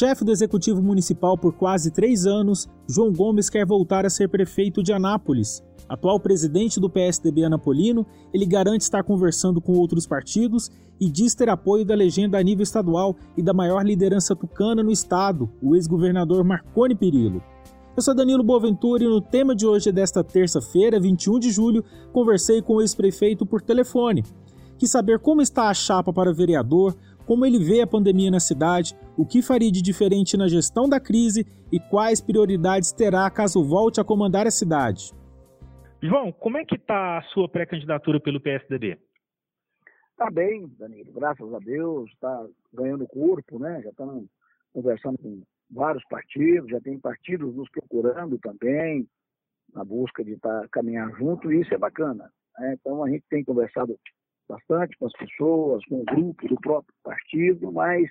Chefe do Executivo Municipal por quase três anos, João Gomes quer voltar a ser prefeito de Anápolis. Atual presidente do PSDB Anapolino, ele garante estar conversando com outros partidos e diz ter apoio da legenda a nível estadual e da maior liderança tucana no estado, o ex-governador Marconi Perillo. Eu sou Danilo Boaventura e no tema de hoje desta terça-feira, 21 de julho, conversei com o ex-prefeito por telefone. Quis saber como está a chapa para vereador, como ele vê a pandemia na cidade, o que faria de diferente na gestão da crise e quais prioridades terá caso volte a comandar a cidade. João, como é que está a sua pré-candidatura pelo PSDB? Está bem, Danilo, graças a Deus, está ganhando corpo, né? Já estamos conversando com vários partidos, já tem partidos nos procurando também, na busca de estar tá, caminhar junto, e isso é bacana. Né? Então a gente tem conversado bastante com as pessoas, com o grupo do próprio partido, mas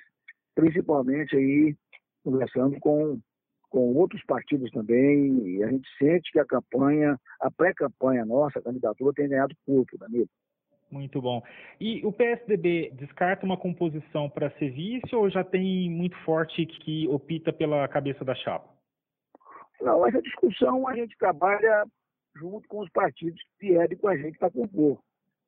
principalmente aí conversando com, com outros partidos também, e a gente sente que a campanha, a pré-campanha nossa, a candidatura tem ganhado corpo, Danilo. Muito bom. E o PSDB descarta uma composição para ser vice ou já tem muito forte que opta pela cabeça da chapa? Não, essa discussão a gente trabalha junto com os partidos que vierem com a gente para compor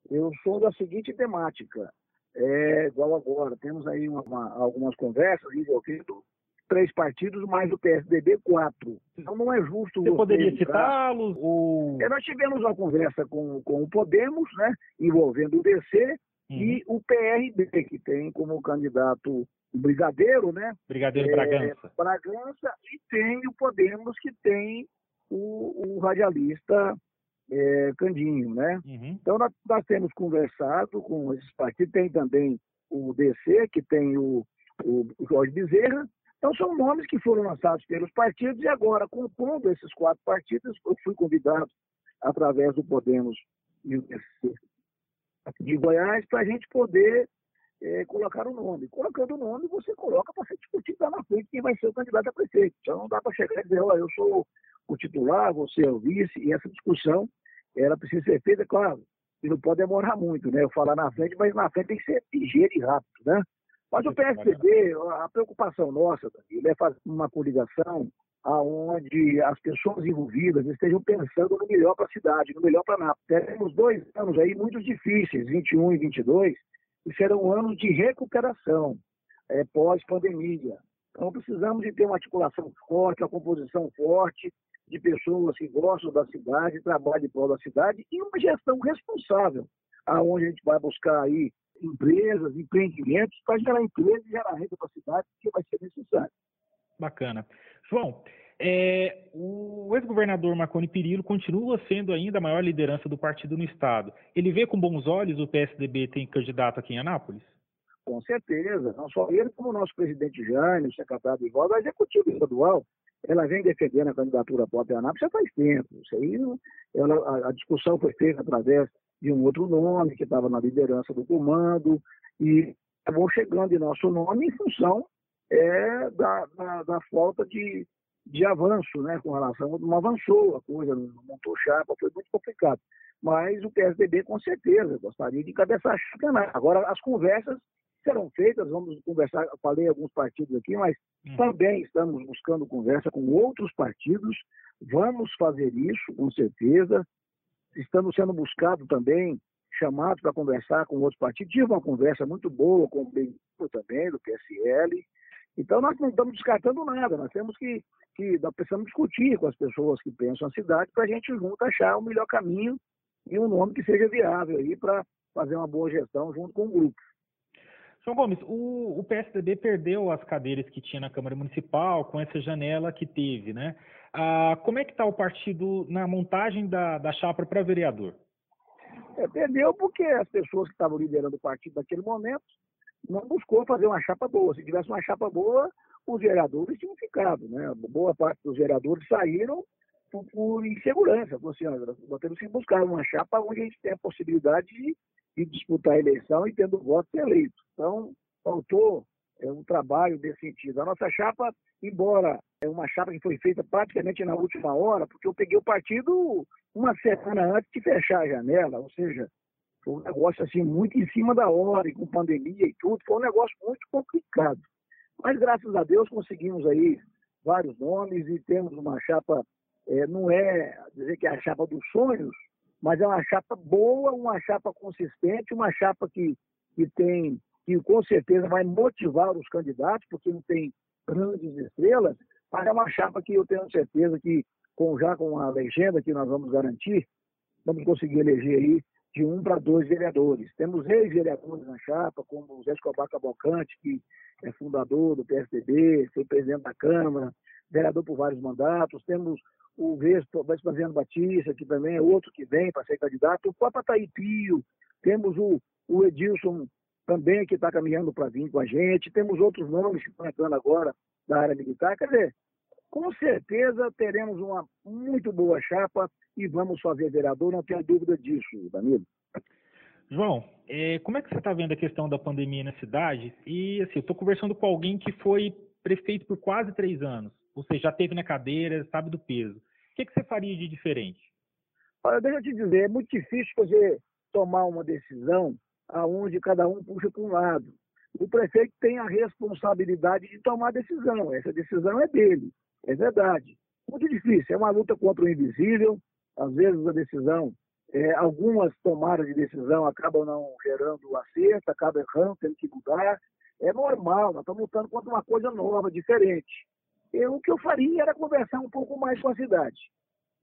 eu sou da seguinte temática, é igual agora, temos aí uma, uma, algumas conversas envolvendo três partidos mais o PSDB quatro. Então não é justo. Você, poderia citá-los? Ou... É, nós tivemos uma conversa com, com o Podemos, né, envolvendo o DC uhum. e o PRB, que tem como candidato o Brigadeiro, né? Brigadeiro é, Bragança. Bragança, e tem o Podemos, que tem o, o radialista é, Candinho, né? Uhum. Então nós, nós, temos conversado com esses partidos, tem também o DC, que tem o, o Jorge Bezerra, então são nomes que foram lançados pelos partidos e agora, compondo esses quatro partidos, eu fui convidado através do Podemos e o DC de Goiás para a gente poder é, colocar o nome. Colocando o nome, você coloca para ser discutido lá na frente quem vai ser o candidato a prefeito. Então não dá para chegar e dizer, olha, eu sou o titular, você é o vice, e essa discussão ela precisa ser feita, claro, e não pode demorar muito, né? Eu falar na frente, mas na frente tem que ser ligeiro e rápido, né? Mas o PSDB, a preocupação nossa é fazer uma coligação aonde as pessoas envolvidas estejam pensando no melhor para a cidade, no melhor para Nápoles. Teremos dois anos aí muito difíceis, 21 e 22, e serão anos de recuperação é, pós-pandemia. Então precisamos de ter uma articulação forte, uma composição forte, de pessoas que gostam da cidade, trabalham em prol da cidade e uma gestão responsável, aonde a gente vai buscar aí empresas, empreendimentos para gerar emprego e gerar renda para a cidade, que vai ser necessário. Bacana. João, é, o ex-governador Marconi Perillo continua sendo ainda a maior liderança do partido no estado. Ele vê com bons olhos o PSDB tem candidato aqui em Anápolis? Com certeza. Não só ele, como o nosso presidente Jânio, secretário de Voz, a executivo estadual ela vem defendendo a candidatura própria Anápolis já faz tempo. Isso aí, ela, a, a, discussão foi feita através de um outro nome que estava na liderança do comando e acabou chegando em nosso nome em função é, da, da, da, falta de, de avanço, né, com relação, não avançou a coisa, não montou chapa, foi muito complicado. Mas o PSDB, com certeza, gostaria de cabeçar a Agora, as conversas serão feitas, vamos conversar, falei alguns partidos aqui, mas hum. também estamos buscando conversa com outros partidos, vamos fazer isso, com certeza. Estamos sendo buscados também, chamados para conversar com outros partidos. Tive uma conversa muito boa com o Benito também, do PSL. Então, nós não estamos descartando nada, nós temos que, que nós precisamos discutir com as pessoas que pensam a cidade para a gente junto achar o melhor caminho e um nome que seja viável aí para fazer uma boa gestão junto com o grupo. João Gomes, o, o, PSDB perdeu as cadeiras que tinha na Câmara Municipal com essa janela que teve, né? Ah, como é que está o partido na montagem da, da chapa para vereador? É, perdeu porque as pessoas que estavam liderando o partido naquele momento não buscou fazer uma chapa boa. Se tivesse uma chapa boa, os vereadores tinham ficado, né? Boa parte dos vereadores saíram por, por insegurança. Assim, nós temos que buscar uma chapa onde a gente tem a possibilidade de e disputar a eleição e tendo voto ser eleito. Então, faltou é, um trabalho desse sentido. A nossa chapa, embora é uma chapa que foi feita praticamente na última hora, porque eu peguei o partido uma semana antes de fechar a janela, ou seja, foi um negócio assim muito em cima da hora, e com pandemia e tudo, foi um negócio muito complicado. Mas graças a Deus conseguimos aí vários nomes e temos uma chapa, é, não é dizer que é a chapa dos sonhos, mas é uma chapa boa, uma chapa consistente, uma chapa que, que tem, que com certeza vai motivar os candidatos, porque não tem grandes estrelas, mas é uma chapa que eu tenho certeza que, com, já com a legenda que nós vamos garantir, vamos conseguir eleger aí de um para dois vereadores. Temos ex-vereadores na chapa, como o Zé Escobar Cavalcante, que é fundador do PSDB, foi presidente da Câmara, vereador por vários mandatos. Temos o Vespasiano Batista, que também é outro que vem para ser candidato. O próprio Ataí Pio. Temos o, o Edilson também, que está caminhando para vir com a gente. Temos outros nomes que estão entrando agora da área militar. Quer dizer, com certeza teremos uma muito boa chapa e vamos fazer vereador, não tenho dúvida disso, Danilo. João, é, como é que você está vendo a questão da pandemia na cidade? E assim, eu estou conversando com alguém que foi prefeito por quase três anos. Você já teve na cadeira, sabe do peso. O que, que você faria de diferente? Olha, deixa eu te dizer, é muito difícil você tomar uma decisão aonde cada um puxa para um lado. O prefeito tem a responsabilidade de tomar a decisão. Essa decisão é dele, é verdade. Muito difícil, é uma luta contra o invisível. Às vezes a decisão é, algumas tomadas de decisão acabam não gerando acerto, acabam errando, tendo que mudar. É normal, nós estamos lutando contra uma coisa nova, diferente. Eu, o que eu faria era conversar um pouco mais com a cidade.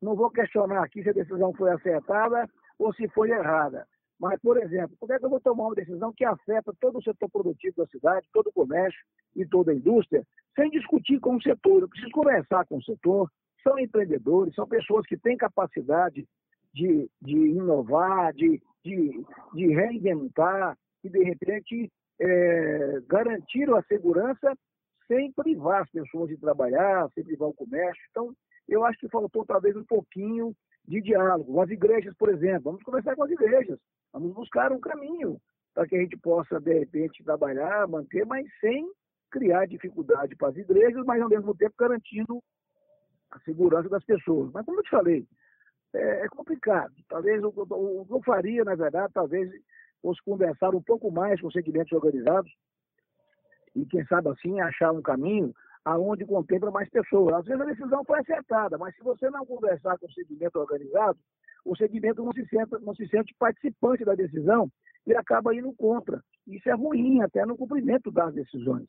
Não vou questionar aqui se a decisão foi acertada ou se foi errada. Mas, por exemplo, como é que eu vou tomar uma decisão que afeta todo o setor produtivo da cidade, todo o comércio e toda a indústria, sem discutir com o setor? Eu preciso conversar com o setor. São empreendedores, são pessoas que têm capacidade de, de inovar, de, de, de reinventar e, de repente, é, garantir a segurança sem privar as pessoas de trabalhar, sem privar o comércio. Então, eu acho que faltou talvez um pouquinho de diálogo. Com as igrejas, por exemplo, vamos conversar com as igrejas, vamos buscar um caminho para que a gente possa, de repente, trabalhar, manter, mas sem criar dificuldade para as igrejas, mas ao mesmo tempo garantindo a segurança das pessoas. Mas como eu te falei, é, é complicado. Talvez o, que eu faria, na verdade, talvez fosse conversar um pouco mais com os segmentos organizados e, quem sabe assim, achar um caminho aonde contempla mais pessoas. Às vezes a decisão foi acertada, mas se você não conversar com o segmento organizado, o segmento não se sente, não se sente participante da decisão e acaba indo contra. Isso é ruim até no cumprimento das decisões.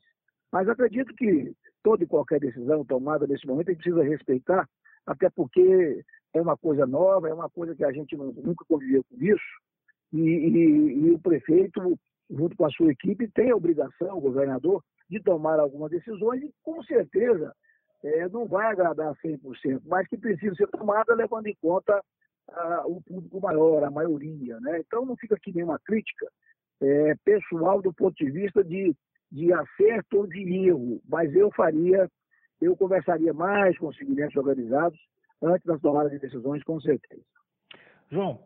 Mas acredito que toda e qualquer decisão tomada nesse momento a gente precisa respeitar, até porque é uma coisa nova, é uma coisa que a gente nunca conviveu com isso, e, e, e, o prefeito, junto com a sua equipe, tem a obrigação, o governador, de tomar algumas decisões e, com certeza, é, não vai agradar 100%, mas que precisa ser tomada levando em conta a, o público maior, a maioria. Né? Então, não fica aqui nenhuma crítica é, pessoal do ponto de vista de, de acerto ou de erro, mas eu faria, eu conversaria mais com os segmentos organizados antes das tomadas de decisões, com certeza. João,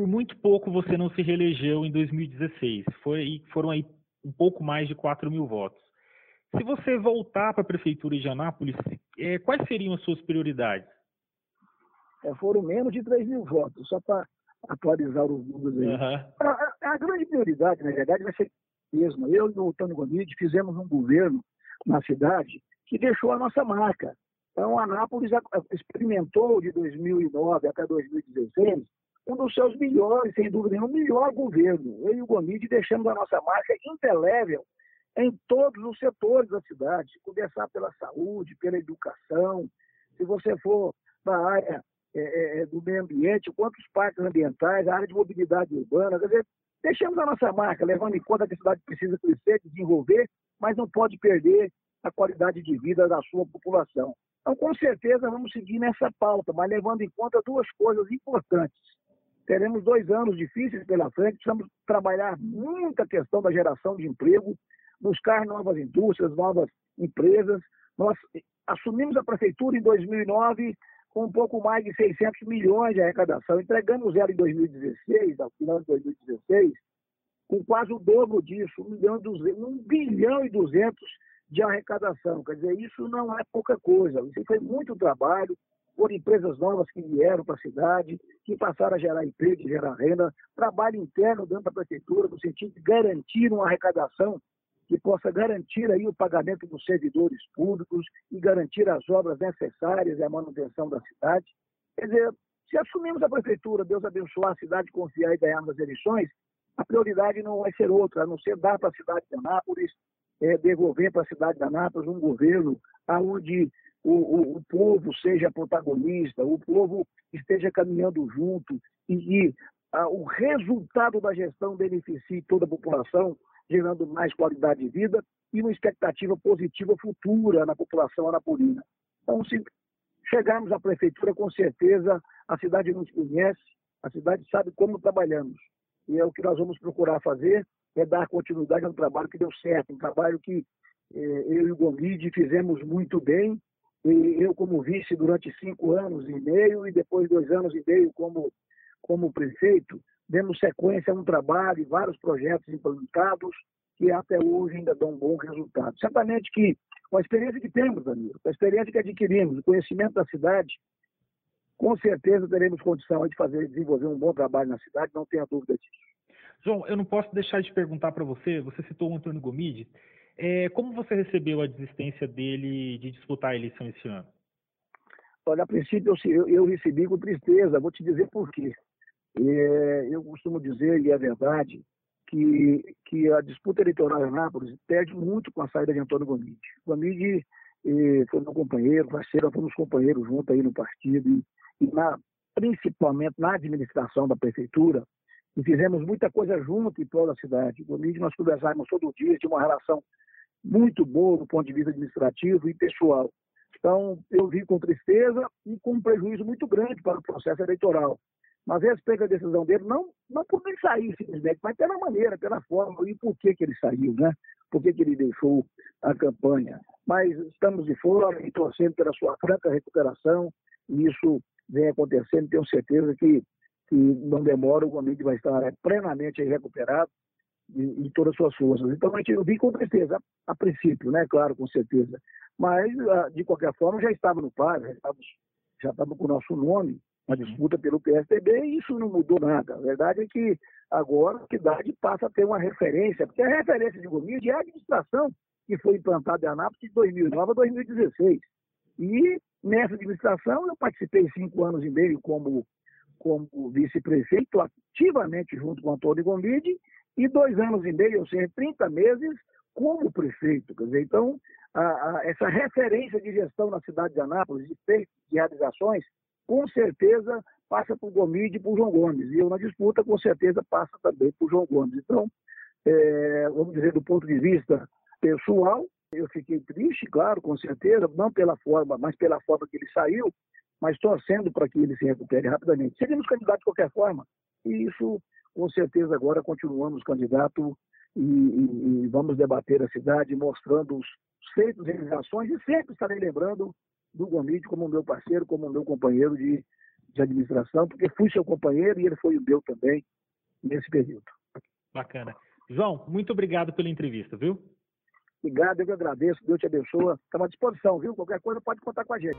por muito pouco você não se reelegeu em 2016. Foi, foram aí um pouco mais de 4 mil votos. Se você voltar para a Prefeitura de Anápolis, é, quais seriam as suas prioridades? É, foram menos de 3 mil votos, só para atualizar os números aí. Uhum. A, a, grande prioridade, na verdade, vai ser mesmo. Eu e o Antônio Gomide fizemos um governo na cidade que deixou a nossa marca. Então, Anápolis experimentou de 2009 até 2016 um dos seus melhores, sem dúvida nenhuma, melhor governo. Eu e o Gomide deixamos a nossa marca indelével em todos os setores da cidade, começar pela saúde, pela educação. Se você for na área é, é, é, do meio ambiente, quantos parques ambientais, a área de mobilidade urbana, quer dizer, deixamos a nossa marca, levando em conta que a cidade precisa crescer, desenvolver, mas não pode perder a qualidade de vida da sua população. Então, com certeza, vamos seguir nessa pauta, mas levando em conta duas coisas importantes. Teremos dois anos difíceis pela frente, precisamos trabalhar muita questão da geração de emprego, buscar novas indústrias, novas empresas. Nós assumimos a prefeitura em 2009 com um pouco mais de 600 milhões de arrecadação. Entregamos ela em 2016, ao final de 2016, com quase o dobro disso, 1 bilhão, 1 bilhão e 200 de arrecadação. Quer dizer, isso não é pouca coisa. Isso foi muito trabalho por empresas novas que vieram para a cidade, que passaram a gerar emprego, gerar renda, trabalho interno dentro da prefeitura, no sentido de garantir uma arrecadação que possa garantir aí o pagamento dos servidores públicos e garantir as obras necessárias e a manutenção da cidade. Quer dizer, se assumimos a prefeitura, Deus abençoar a cidade, confiar e ganharmos as eleições, a prioridade não vai ser outra, a não ser dar para a cidade de Anápolis, é, devolver para a cidade de Anápolis um governo onde o, o, o, povo seja protagonista, o povo esteja caminhando junto e, e a, o resultado da gestão beneficie toda a população, gerando mais qualidade de vida e uma expectativa positiva futura na população anapolina. Então, se chegarmos à prefeitura, com certeza a cidade nos conhece, a cidade sabe como trabalhamos. E é o que nós vamos procurar fazer, é dar continuidade a um trabalho que deu certo, um trabalho que eh, eu e o Gomide fizemos muito bem, eu como vice durante cinco anos e meio, e depois dois anos e meio como, como prefeito, demos sequência a um trabalho e vários projetos implantados que até hoje ainda dão um bom resultado. Certamente que com a experiência que temos, Danilo, com a experiência que adquirimos, o conhecimento da cidade, com certeza teremos condição de fazer, desenvolver um bom trabalho na cidade, não tenha dúvida disso. João, eu não posso deixar de perguntar para você, você citou o Antônio Gomide, é, como você recebeu a desistência dele de disputar a eleição esse ano? Olha, a princípio eu, eu recebi com tristeza, vou te dizer por quê. É, eu costumo dizer, e é verdade, que, que a disputa eleitoral em Anápolis perde muito com a saída de Antônio Gomide. Gomide eh, foi meu companheiro, parceiro, fomos companheiros juntos aí no partido e, e na, principalmente na administração da prefeitura, e fizemos muita coisa junto em prol da cidade. Gomide nós conversávamos todo dia, tinha uma relação muito boa do ponto de vista administrativo e pessoal. Então, eu vi com tristeza e com um prejuízo muito grande para o processo eleitoral. Mas respeito a decisão dele, não, não por ele sair simplesmente, mas pela maneira, pela forma e por que, que ele saiu, né? Por que, que ele deixou a campanha. Mas estamos de fora e torcendo pela sua franca recuperação, e isso vem acontecendo, tenho certeza que, que não demora, o Gomide vai estar plenamente recuperado em todas as suas forças. Então, a gente eu vi com certeza, a, a, princípio, né? Claro, com certeza. Mas, ah, de qualquer forma, já estava no par, já estava, já estava com o nosso nome, uma disputa pelo PSDB e isso não mudou nada. A verdade é que agora a cidade passa a ter uma referência, porque a referência de Gomide é a administração que foi implantada em Anápolis de 2009 a 2016. E nessa administração eu participei cinco anos e meio como, como vice-prefeito, ativamente junto com Antônio Gomide, e dois anos e meio, ou seja, 30 meses, como prefeito. Quer dizer, então, a, a, essa referência de gestão na cidade de Anápolis, de feitos, de realizações, com certeza passa por Gomide e por João Gomes. E eu na disputa, com certeza, passa também por João Gomes. Então, é, vamos dizer, do ponto de vista pessoal, eu fiquei triste, claro, com certeza, não pela forma, mas pela forma que ele saiu, mas torcendo para que ele se recupere rapidamente. Seríamos candidatos de qualquer forma, e isso, com certeza, agora continuamos candidato e, e, e vamos debater a cidade, mostrando os feitos e realizações, e sempre estarei lembrando do Gomide como meu parceiro, como meu companheiro de, de administração, porque fui seu companheiro e ele foi o meu também nesse período. Bacana. João, muito obrigado pela entrevista, viu? Obrigado, eu que agradeço, Deus te abençoe. Estamos à disposição, viu? Qualquer coisa pode contar com a gente.